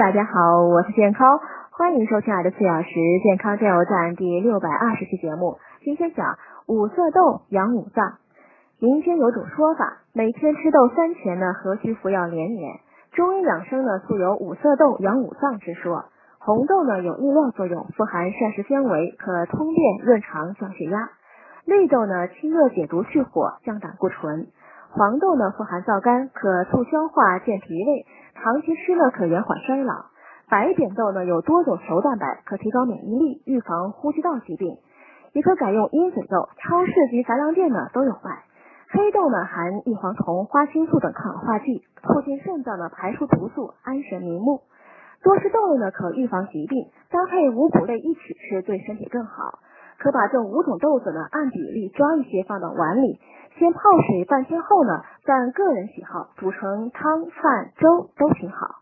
大家好，我是健康，欢迎收听爱的四小时健康加油站第六百二十期节目。今天讲五色豆养五脏。民间有种说法，每天吃豆三钱呢，何须服药连年？中医养生呢，素有五色豆养五脏之说。红豆呢有利尿作用，富含膳食纤维，可通便润肠降血压。绿豆呢清热解毒去火，降胆固醇。黄豆呢富含皂苷，可促消化健脾胃，长期吃呢可延缓衰老。白扁豆呢有多种球蛋白，可提高免疫力，预防呼吸道疾病。也可改用鹰嘴豆，超市及杂粮店呢都有卖。黑豆呢含异黄酮、花青素等抗氧化剂，促进肾脏的排出毒素，安神明目。多吃豆类呢可预防疾病，搭配五谷类一起吃对身体更好。可把这五种豆子呢按比例抓一些放到碗里，先泡水半天后呢，按个人喜好煮成汤、饭、粥都挺好。